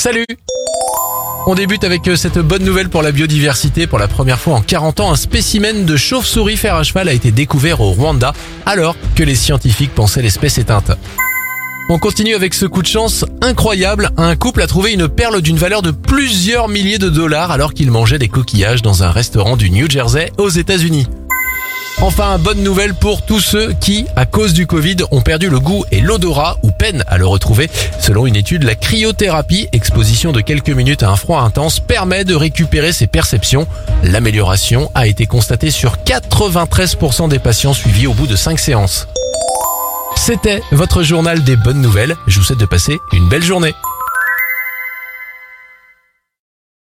Salut on débute avec euh, cette bonne nouvelle pour la biodiversité. Pour la première fois en 40 ans, un spécimen de chauve-souris fer à cheval a été découvert au Rwanda alors que les scientifiques pensaient l'espèce éteinte. On continue avec ce coup de chance incroyable. Un couple a trouvé une perle d'une valeur de plusieurs milliers de dollars alors qu'il mangeait des coquillages dans un restaurant du New Jersey aux États-Unis. Enfin, bonne nouvelle pour tous ceux qui, à cause du Covid, ont perdu le goût et l'odorat ou peinent à le retrouver. Selon une étude, la cryothérapie, exposition de quelques minutes à un froid intense, permet de récupérer ses perceptions. L'amélioration a été constatée sur 93% des patients suivis au bout de 5 séances. C'était votre journal des bonnes nouvelles. Je vous souhaite de passer une belle journée.